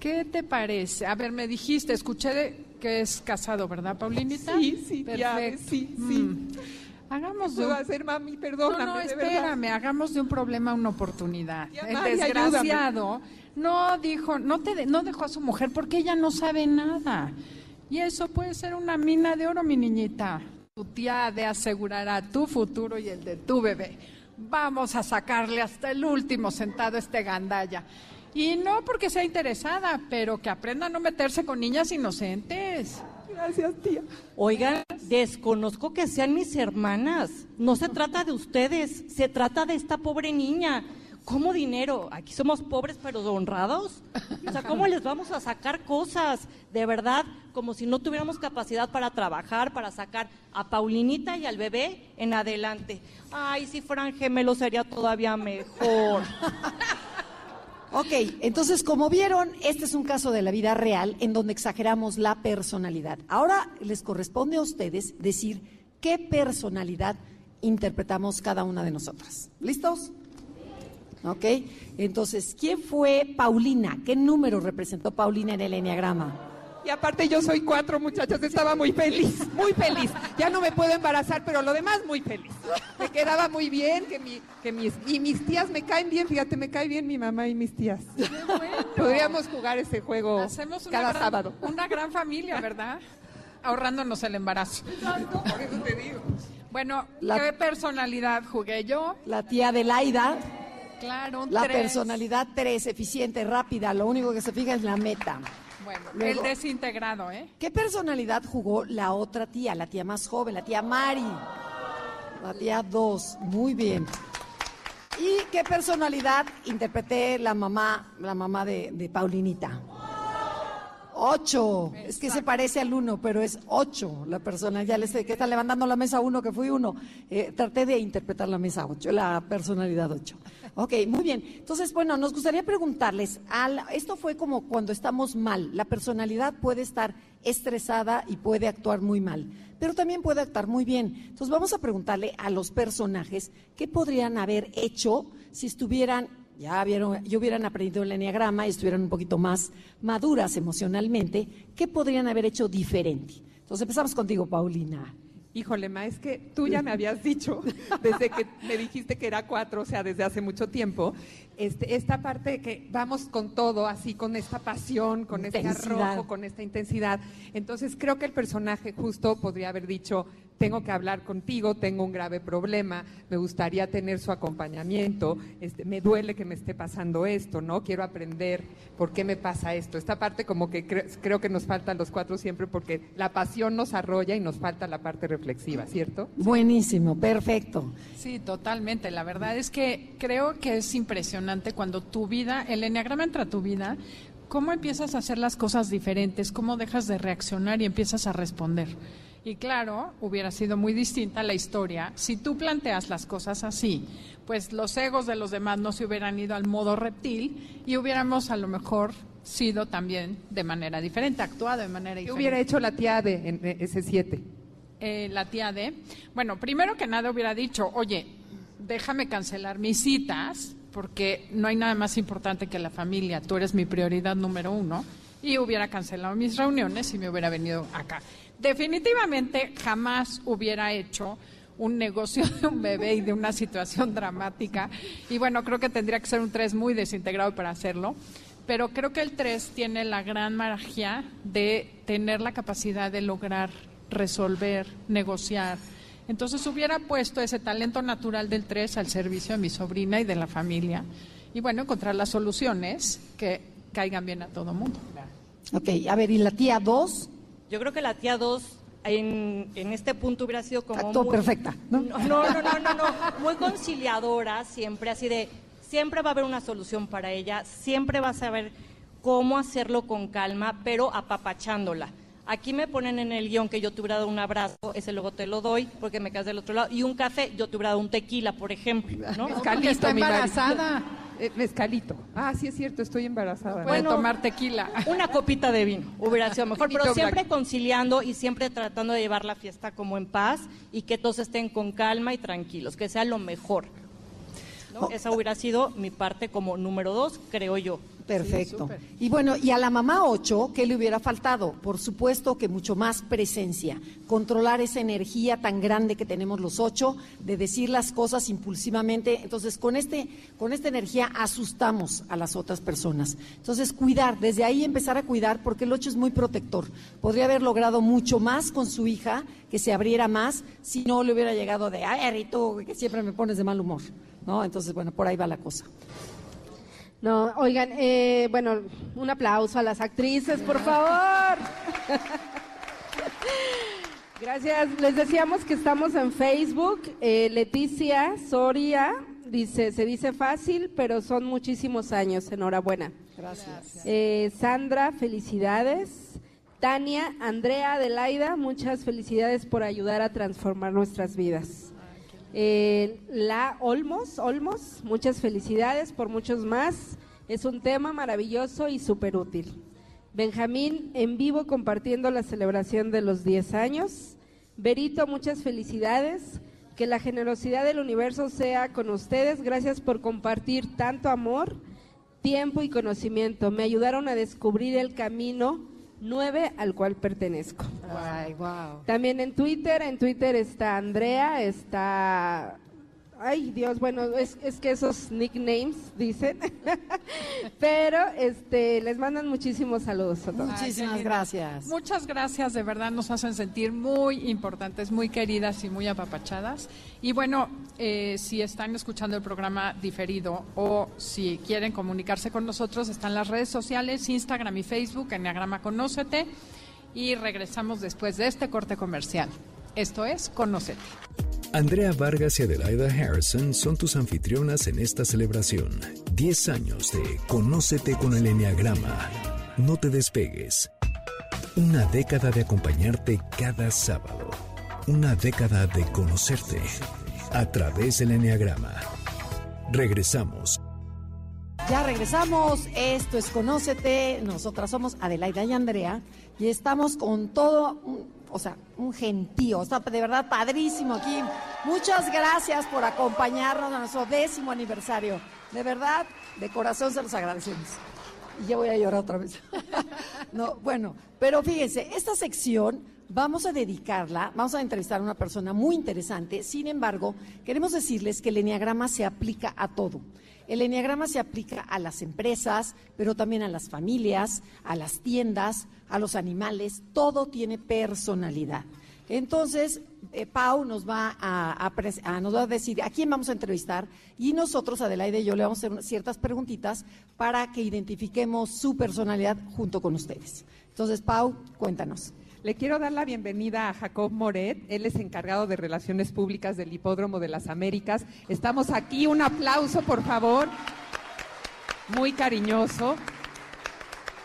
¿Qué te parece? A ver, me dijiste, escuché de- que es casado, ¿verdad, Paulinita? Sí, sí, ya, Perfecto. sí, sí. Mm. Hagamos de ¿Qué un... va a hacer, mami? Perdóname, No, no, de espérame, hagamos de un problema una oportunidad. Ya, El desgraciado no dijo, no te de- no dejó a su mujer porque ella no sabe nada. Y eso puede ser una mina de oro, mi niñita. Tu tía de asegurará tu futuro y el de tu bebé. Vamos a sacarle hasta el último sentado este gandalla. Y no porque sea interesada, pero que aprenda a no meterse con niñas inocentes. Gracias, tía. Oigan, desconozco que sean mis hermanas. No se trata de ustedes, se trata de esta pobre niña. ¿Cómo dinero? Aquí somos pobres pero honrados. O sea, ¿cómo les vamos a sacar cosas? De verdad, como si no tuviéramos capacidad para trabajar, para sacar a Paulinita y al bebé en adelante. Ay, si fueran gemelos sería todavía mejor. Ok, entonces como vieron, este es un caso de la vida real en donde exageramos la personalidad. Ahora les corresponde a ustedes decir qué personalidad interpretamos cada una de nosotras. ¿Listos? Ok, entonces, ¿quién fue Paulina? ¿Qué número representó Paulina en el enneagrama? Y aparte yo soy cuatro, muchachos, estaba muy feliz, muy feliz. Ya no me puedo embarazar, pero lo demás muy feliz. Me quedaba muy bien, que, mi, que mis, y mis tías me caen bien, fíjate, me cae bien mi mamá y mis tías. Podríamos jugar ese juego Hacemos cada gran- sábado. Una gran familia, ¿verdad? Ahorrándonos el embarazo. Por eso te digo. Bueno, La- ¿qué personalidad jugué yo? La tía Adelaida, Claro, un la tres. personalidad 3, eficiente, rápida, lo único que se fija es la meta. Bueno, Luego- el desintegrado, ¿eh? ¿Qué personalidad jugó la otra tía, la tía más joven, la tía Mari? La tía 2, muy bien. ¿Y qué personalidad interpreté la mamá, la mamá de, de Paulinita? Ocho. Es que se parece al uno, pero es ocho la persona. Ya les sé que está levantando la mesa uno, que fui uno. Eh, traté de interpretar la mesa ocho, la personalidad ocho. Ok, muy bien. Entonces, bueno, nos gustaría preguntarles, al, esto fue como cuando estamos mal. La personalidad puede estar estresada y puede actuar muy mal, pero también puede actuar muy bien. Entonces, vamos a preguntarle a los personajes qué podrían haber hecho si estuvieran ya vieron, ya hubieran aprendido el enneagrama y estuvieran un poquito más maduras emocionalmente, ¿qué podrían haber hecho diferente? Entonces empezamos contigo, Paulina. Híjole, Ma, es que tú ya me habías dicho, desde que me dijiste que era cuatro, o sea, desde hace mucho tiempo, este, esta parte de que vamos con todo, así, con esta pasión, con este arrojo, con esta intensidad. Entonces, creo que el personaje justo podría haber dicho, tengo que hablar contigo, tengo un grave problema, me gustaría tener su acompañamiento, este, me duele que me esté pasando esto, ¿no? Quiero aprender por qué me pasa esto. Esta parte como que creo que nos faltan los cuatro siempre porque la pasión nos arrolla y nos falta la parte reflexiva, ¿cierto? Buenísimo, perfecto. Sí, totalmente. La verdad es que creo que es impresionante cuando tu vida, el enneagrama entra a tu vida, cómo empiezas a hacer las cosas diferentes, cómo dejas de reaccionar y empiezas a responder. Y claro, hubiera sido muy distinta la historia si tú planteas las cosas así, pues los egos de los demás no se hubieran ido al modo reptil y hubiéramos a lo mejor sido también de manera diferente, actuado de manera diferente. ¿Qué hubiera hecho la tía de en ese siete? Eh, la tía de, bueno, primero que nada hubiera dicho, oye, déjame cancelar mis citas porque no hay nada más importante que la familia, tú eres mi prioridad número uno y hubiera cancelado mis reuniones y me hubiera venido acá definitivamente jamás hubiera hecho un negocio de un bebé y de una situación dramática. Y bueno, creo que tendría que ser un 3 muy desintegrado para hacerlo. Pero creo que el 3 tiene la gran magia de tener la capacidad de lograr resolver, negociar. Entonces hubiera puesto ese talento natural del 3 al servicio de mi sobrina y de la familia. Y bueno, encontrar las soluciones que caigan bien a todo mundo. Ok, a ver, ¿y la tía 2? Yo creo que la tía 2 en, en, este punto hubiera sido como... muy, perfecta. ¿no? ¿no? No, no, no, no, muy conciliadora, siempre así de, siempre va a haber una solución para ella, siempre va a saber cómo hacerlo con calma, pero apapachándola. Aquí me ponen en el guion que yo te hubiera dado un abrazo, ese luego te lo doy porque me quedas del otro lado, y un café, yo te hubiera dado un tequila, por ejemplo. ¿no? está embarazada. Eh, mezcalito. Ah, sí es cierto, estoy embarazada. Puede tomar tequila. Una copita de vino hubiera sido mejor, pero siempre conciliando y siempre tratando de llevar la fiesta como en paz y que todos estén con calma y tranquilos, que sea lo mejor. Oh. Esa hubiera sido mi parte como número dos, creo yo. Perfecto. y bueno, y a la mamá 8, ¿qué le hubiera faltado? Por supuesto que mucho más presencia, controlar esa energía tan grande que tenemos los ocho, de decir las cosas impulsivamente. Entonces, con, este, con esta energía asustamos a las otras personas. Entonces, cuidar, desde ahí empezar a cuidar, porque el 8 es muy protector. Podría haber logrado mucho más con su hija, que se abriera más, si no le hubiera llegado de, ay, y tú, que siempre me pones de mal humor. ¿No? Entonces, bueno, por ahí va la cosa. No, oigan, eh, bueno, un aplauso a las actrices, por favor. Gracias. Les decíamos que estamos en Facebook. Eh, Leticia Soria dice, se dice fácil, pero son muchísimos años. Enhorabuena. Gracias. Eh, Sandra, felicidades. Tania, Andrea, Adelaida, muchas felicidades por ayudar a transformar nuestras vidas. Eh, la Olmos, Olmos, muchas felicidades por muchos más. Es un tema maravilloso y súper útil. Benjamín, en vivo compartiendo la celebración de los 10 años. Berito, muchas felicidades. Que la generosidad del universo sea con ustedes. Gracias por compartir tanto amor, tiempo y conocimiento. Me ayudaron a descubrir el camino 9 al cual pertenezco. También en Twitter, en Twitter está Andrea, está ay Dios, bueno, es, es que esos nicknames dicen, pero este les mandan muchísimos saludos a todos. Muchísimas gracias. Muchas gracias, de verdad nos hacen sentir muy importantes, muy queridas y muy apapachadas. Y bueno, eh, si están escuchando el programa diferido o si quieren comunicarse con nosotros, están las redes sociales, Instagram y Facebook, Enneagrama Conócete, y regresamos después de este corte comercial. Esto es Conócete. Andrea Vargas y Adelaida Harrison son tus anfitrionas en esta celebración. 10 años de Conócete con el Enneagrama. No te despegues. Una década de acompañarte cada sábado. Una década de conocerte a través del Enneagrama. Regresamos. Ya regresamos, esto es Conócete, nosotras somos Adelaida y Andrea y estamos con todo, o sea, un gentío, está de verdad padrísimo aquí. Muchas gracias por acompañarnos a nuestro décimo aniversario, de verdad, de corazón se los agradecemos. Y ya voy a llorar otra vez. no, bueno, pero fíjense, esta sección vamos a dedicarla, vamos a entrevistar a una persona muy interesante, sin embargo, queremos decirles que el enneagrama se aplica a todo. El enneagrama se aplica a las empresas, pero también a las familias, a las tiendas, a los animales, todo tiene personalidad. Entonces, eh, Pau nos va a, a nos va a decir a quién vamos a entrevistar y nosotros, Adelaide y yo, le vamos a hacer ciertas preguntitas para que identifiquemos su personalidad junto con ustedes. Entonces, Pau, cuéntanos. Le quiero dar la bienvenida a Jacob Moret. Él es encargado de Relaciones Públicas del Hipódromo de las Américas. Estamos aquí. Un aplauso, por favor. Muy cariñoso.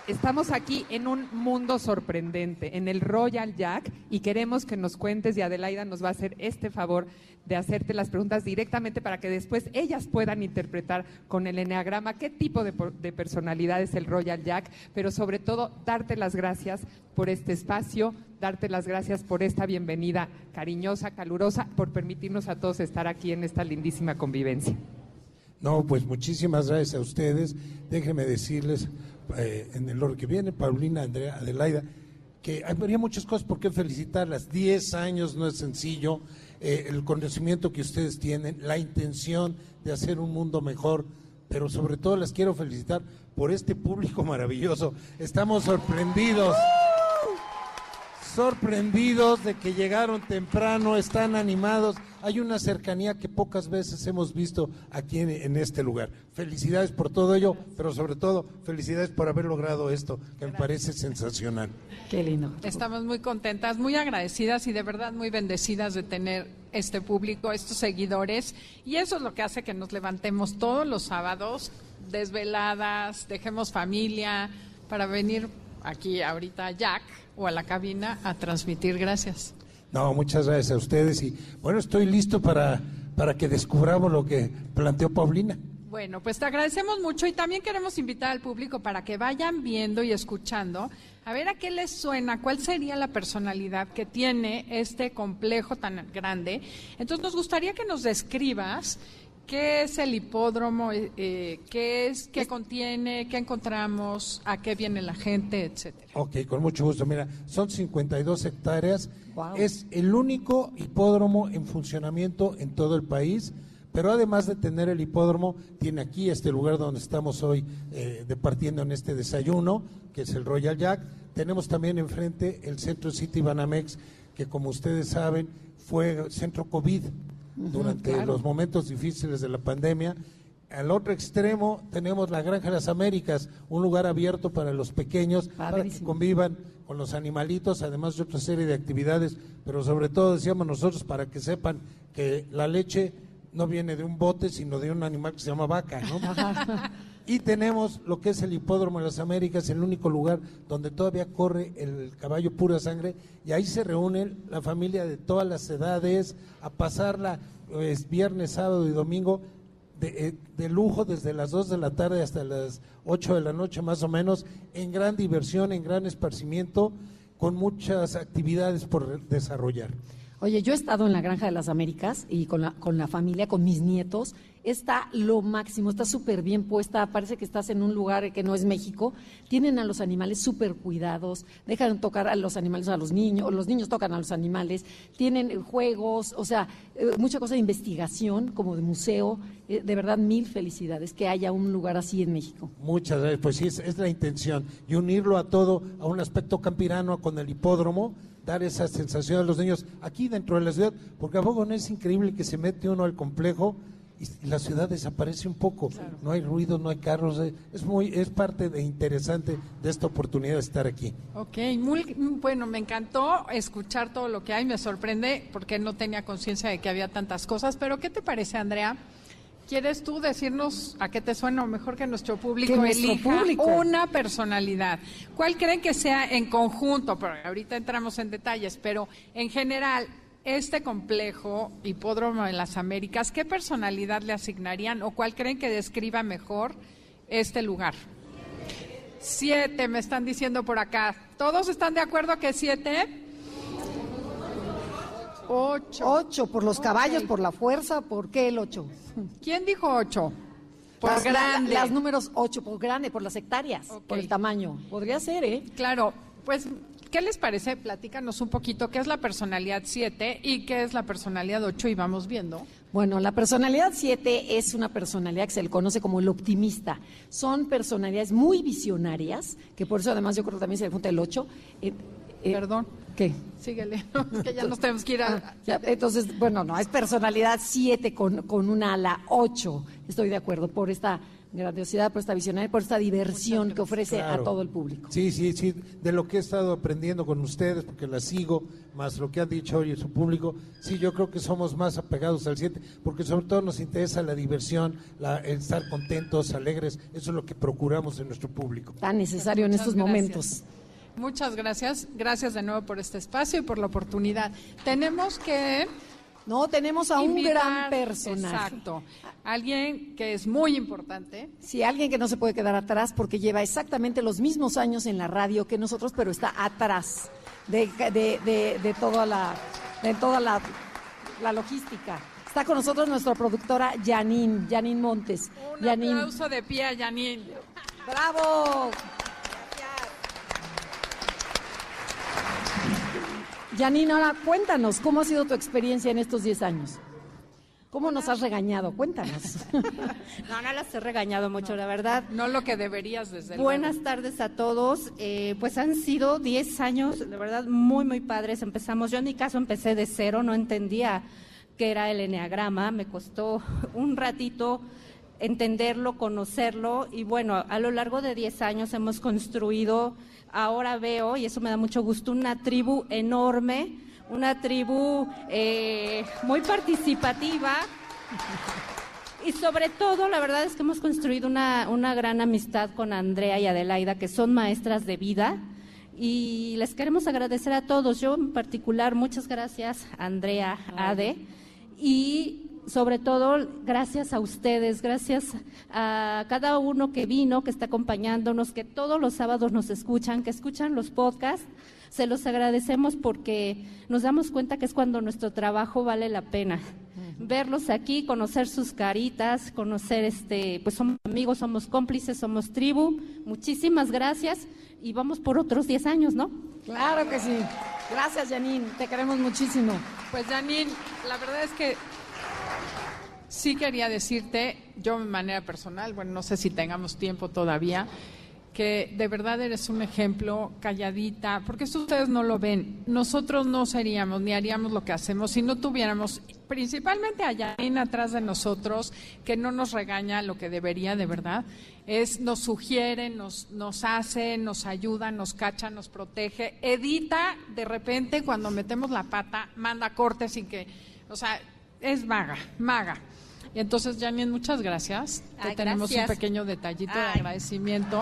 Estamos aquí en un mundo sorprendente, en el Royal Jack, y queremos que nos cuentes, y Adelaida nos va a hacer este favor de hacerte las preguntas directamente para que después ellas puedan interpretar con el enneagrama qué tipo de, de personalidad es el Royal Jack, pero sobre todo darte las gracias por este espacio, darte las gracias por esta bienvenida cariñosa, calurosa, por permitirnos a todos estar aquí en esta lindísima convivencia. No, pues muchísimas gracias a ustedes. Déjenme decirles, eh, en el orden que viene, Paulina, Andrea, Adelaida, que habría muchas cosas por qué felicitarlas. Diez años no es sencillo, eh, el conocimiento que ustedes tienen, la intención de hacer un mundo mejor, pero sobre todo las quiero felicitar por este público maravilloso. Estamos sorprendidos sorprendidos de que llegaron temprano, están animados. Hay una cercanía que pocas veces hemos visto aquí en, en este lugar. Felicidades por todo ello, pero sobre todo felicidades por haber logrado esto, que me parece sensacional. Qué lindo. Estamos muy contentas, muy agradecidas y de verdad muy bendecidas de tener este público, estos seguidores. Y eso es lo que hace que nos levantemos todos los sábados, desveladas, dejemos familia para venir aquí ahorita Jack o a la cabina a transmitir. Gracias. No, muchas gracias a ustedes y bueno, estoy listo para, para que descubramos lo que planteó Paulina. Bueno, pues te agradecemos mucho y también queremos invitar al público para que vayan viendo y escuchando a ver a qué les suena, cuál sería la personalidad que tiene este complejo tan grande. Entonces nos gustaría que nos describas qué es el hipódromo, eh, eh, qué es, qué contiene, qué encontramos, a qué viene la gente, etcétera. Ok, con mucho gusto. Mira, son 52 hectáreas. Es el único hipódromo en funcionamiento en todo el país. Pero además de tener el hipódromo, tiene aquí este lugar donde estamos hoy eh, departiendo en este desayuno, que es el Royal Jack. Tenemos también enfrente el Centro City Banamex, que como ustedes saben fue centro COVID durante claro. los momentos difíciles de la pandemia. Al otro extremo tenemos la Granja de las Américas, un lugar abierto para los pequeños, para que convivan con los animalitos, además de otra serie de actividades, pero sobre todo decíamos nosotros para que sepan que la leche no viene de un bote, sino de un animal que se llama vaca, ¿no? Y tenemos lo que es el Hipódromo de las Américas, el único lugar donde todavía corre el caballo pura sangre, y ahí se reúne la familia de todas las edades a pasarla pues, viernes, sábado y domingo de, eh, lujo desde las 2 de la tarde hasta las 8 de la noche más o menos, en gran diversión, en gran esparcimiento, con muchas actividades por desarrollar. Oye, yo he estado en la Granja de las Américas y con la, con la familia, con mis nietos. Está lo máximo, está súper bien puesta. Parece que estás en un lugar que no es México. Tienen a los animales súper cuidados, dejan tocar a los animales a los niños, los niños tocan a los animales. Tienen juegos, o sea, eh, mucha cosa de investigación, como de museo. Eh, de verdad, mil felicidades que haya un lugar así en México. Muchas gracias, pues sí, es, es la intención. Y unirlo a todo, a un aspecto campirano con el hipódromo, dar esa sensación a los niños aquí dentro de la ciudad, porque a poco no es increíble que se mete uno al complejo y la ciudad desaparece un poco. No hay ruido, no hay carros, eh, es muy, es parte de interesante de esta oportunidad de estar aquí. Ok, muy bueno, me encantó escuchar todo lo que hay, me sorprende porque no tenía conciencia de que había tantas cosas, pero ¿qué te parece, Andrea? ¿Quieres tú decirnos a qué te suena o mejor que nuestro público Que nuestro elija público. una personalidad? ¿Cuál creen que sea en conjunto? Pero ahorita entramos en detalles, pero en general, este complejo Hipódromo de las Américas, ¿qué personalidad le asignarían o cuál creen que describa mejor este lugar? Siete, me están diciendo por acá. ¿Todos están de acuerdo que siete? Ocho. Ocho, por los caballos, por la fuerza, ¿por qué el ocho? ¿Quién dijo ocho? Por Las- grande. Las números ocho, por grande, por las hectáreas, por el tamaño. Podría ser, ¿eh? Claro, pues, ¿qué les parece? Platícanos un poquito qué es la personalidad 7 y qué es la personalidad 8 y vamos viendo. Bueno, la personalidad 7 es una personalidad que se le conoce como el optimista. Son personalidades muy visionarias, que por eso además yo creo que también se le junta el 8. Perdón. ¿Qué? Síguele, es que ya nos tenemos que ir a... Ah, ya, entonces, bueno, no, es personalidad 7 con, con una ala 8. Estoy de acuerdo por esta grandiosidad, por esta visionaria, por esta diversión que ofrece a todo el público. Sí, sí, sí, de lo que he estado aprendiendo con ustedes, porque la sigo, más lo que han dicho hoy su público, sí, yo creo que somos más apegados al 7, porque sobre todo nos interesa la diversión, la, el estar contentos, alegres, eso es lo que procuramos en nuestro público. Tan necesario en estos gracias. momentos. Muchas gracias, gracias de nuevo por este espacio y por la oportunidad. Tenemos que... No, tenemos a un gran personaje. Exacto, alguien que es muy importante. Sí, alguien que no se puede quedar atrás porque lleva exactamente los mismos años en la radio que nosotros, pero está atrás de, de, de- de toda la de toda la, la logística. Está con nosotros nuestra productora Janine, Janine Montes. Un Janine, aplauso de pie a Janine. ¡Bravo! Janine, ahora cuéntanos, ¿cómo ha sido tu experiencia en estos 10 años? ¿Cómo nos has regañado? Cuéntanos. No, no las he regañado mucho, la verdad. No lo que deberías desde luego. Buenas tardes a todos. Eh, pues han sido 10 años, de verdad, muy, muy padres. Empezamos, yo en mi caso empecé de cero, no entendía qué era el enneagrama, me costó un ratito entenderlo, conocerlo y bueno, a lo largo de 10 años hemos construido, ahora veo, y eso me da mucho gusto, una tribu enorme, una tribu eh, muy participativa. Y sobre todo, la verdad es que hemos construido una, una gran amistad con Andrea y Adelaida, que son maestras de vida. Y les queremos agradecer a todos. Yo en particular, muchas gracias, Andrea, Ade. Y sobre todo, gracias a ustedes, gracias a cada uno que vino, que está acompañándonos, que todos los sábados nos escuchan, que escuchan los podcasts. Se los agradecemos porque nos damos cuenta que es cuando nuestro trabajo vale la pena verlos aquí, conocer sus caritas, conocer este, pues somos amigos, somos cómplices, somos tribu. Muchísimas gracias y vamos por otros 10 años, ¿no? Claro que sí. Gracias, Janine. Te queremos muchísimo. Pues Janine, la verdad es que sí quería decirte, yo de manera personal, bueno, no sé si tengamos tiempo todavía, que de verdad eres un ejemplo calladita, porque esto ustedes no lo ven. Nosotros no seríamos ni haríamos lo que hacemos si no tuviéramos principalmente a Janine atrás de nosotros, que no nos regaña lo que debería de verdad, es nos sugiere, nos, nos hace, nos ayuda, nos cacha, nos protege, edita de repente cuando metemos la pata, manda cortes sin que, o sea, es maga, maga. Y entonces, Janine, muchas gracias. Te tenemos gracias. un pequeño detallito de agradecimiento.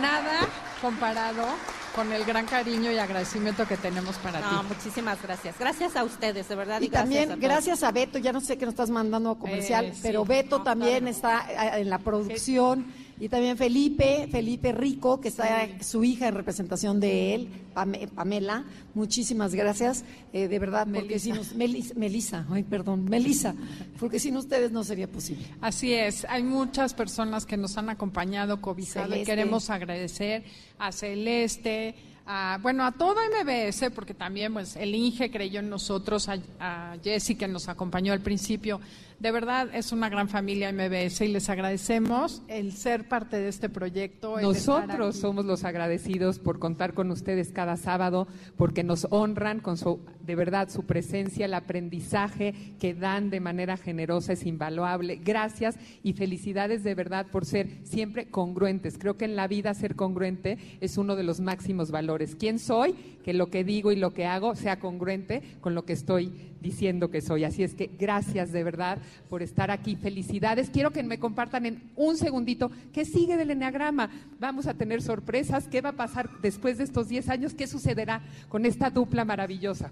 Nada comparado con el gran cariño y agradecimiento que tenemos para No, ti. muchísimas gracias. Gracias a ustedes, de verdad. Y gracias a también gracias a Beto, ya no sé que nos estás mandando a comercial, Eh, sí, pero Beto no, también está eh, en la producción y también Felipe, Felipe Rico, que está su hija en representación de él, Pame- Pamela. Muchísimas gracias, eh, de verdad, porque si nos Melis- Melisa, ay, perdón, Melisa, porque sin ustedes no sería posible. Así es, hay muchas personas que nos han acompañado, cobijado y queremos agradecer a Celeste, a, bueno, a todo MBS, porque también pues el INGE creyó en nosotros, a, a Jessy que nos acompañó al principio. De verdad es una gran familia MBS y les agradecemos el ser parte de este proyecto. Nosotros somos los agradecidos por contar con ustedes cada sábado, porque nos honran con su de verdad su presencia, el aprendizaje que dan de manera generosa es invaluable. Gracias y felicidades de verdad por ser siempre congruentes. Creo que en la vida ser congruente es uno de los máximos valores. ¿Quién soy? Que lo que digo y lo que hago sea congruente con lo que estoy diciendo que soy. Así es que gracias de verdad por estar aquí. Felicidades. Quiero que me compartan en un segundito qué sigue del Enneagrama. Vamos a tener sorpresas. ¿Qué va a pasar después de estos 10 años? ¿Qué sucederá con esta dupla maravillosa?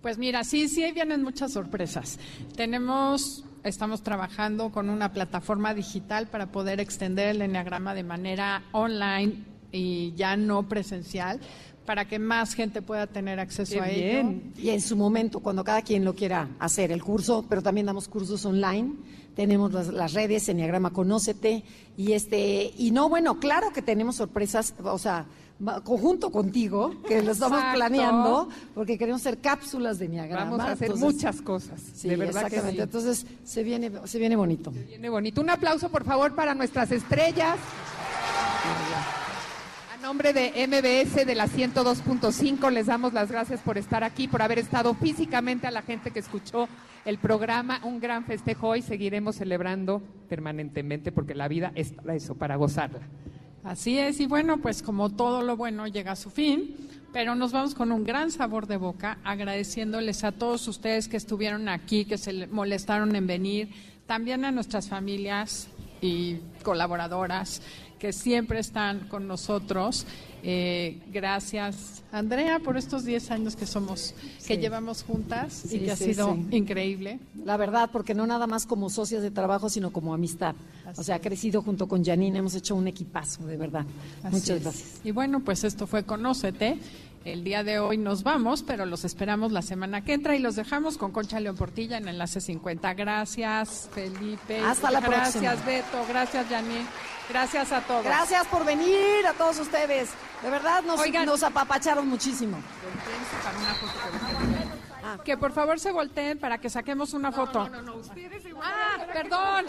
Pues mira, sí, sí, vienen muchas sorpresas. Tenemos, estamos trabajando con una plataforma digital para poder extender el Enneagrama de manera online y ya no presencial para que más gente pueda tener acceso a ello. Y en su momento, cuando cada quien lo quiera hacer, el curso, pero también damos cursos online, tenemos las, redes, Enneagrama Conócete, y este, y no, bueno, claro que tenemos sorpresas, o sea, conjunto contigo, que lo estamos planeando, porque queremos hacer cápsulas de Enneagrama. Vamos a hacer muchas cosas, de verdad exactamente. Entonces, se viene, se viene bonito. Se viene bonito. Un aplauso, por favor, para nuestras estrellas nombre de MBS de la 102.5 les damos las gracias por estar aquí, por haber estado físicamente a la gente que escuchó el programa. Un gran festejo hoy, seguiremos celebrando permanentemente porque la vida es para eso, para gozarla. Así es, y bueno, pues como todo lo bueno llega a su fin, pero nos vamos con un gran sabor de boca, agradeciéndoles a todos ustedes que estuvieron aquí, que se molestaron en venir, también a nuestras familias y colaboradoras que siempre están con nosotros. Eh, gracias, Andrea, por estos 10 años que somos, que llevamos juntas y que ha sido increíble. La verdad, porque no nada más como socias de trabajo, sino como amistad. o sea, ha crecido junto con Janine, hemos hecho un equipazo, de verdad. Muchas gracias. Y bueno, pues esto fue Conócete. El día de hoy nos vamos, pero los esperamos la semana que entra y los dejamos con Concha León Portilla en Enlace 50. Gracias, Felipe. Hasta la gracias, próxima. Gracias, Beto. Gracias, Janine. Gracias a todos. Gracias por venir a todos ustedes. De verdad nos, nos apapacharon muchísimo. Ah, que por favor se volteen para que saquemos una foto. No, no, no, ustedes igual. Ah, perdón.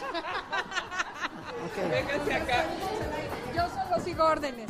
Vénganse acá. Yo solo sigo órdenes.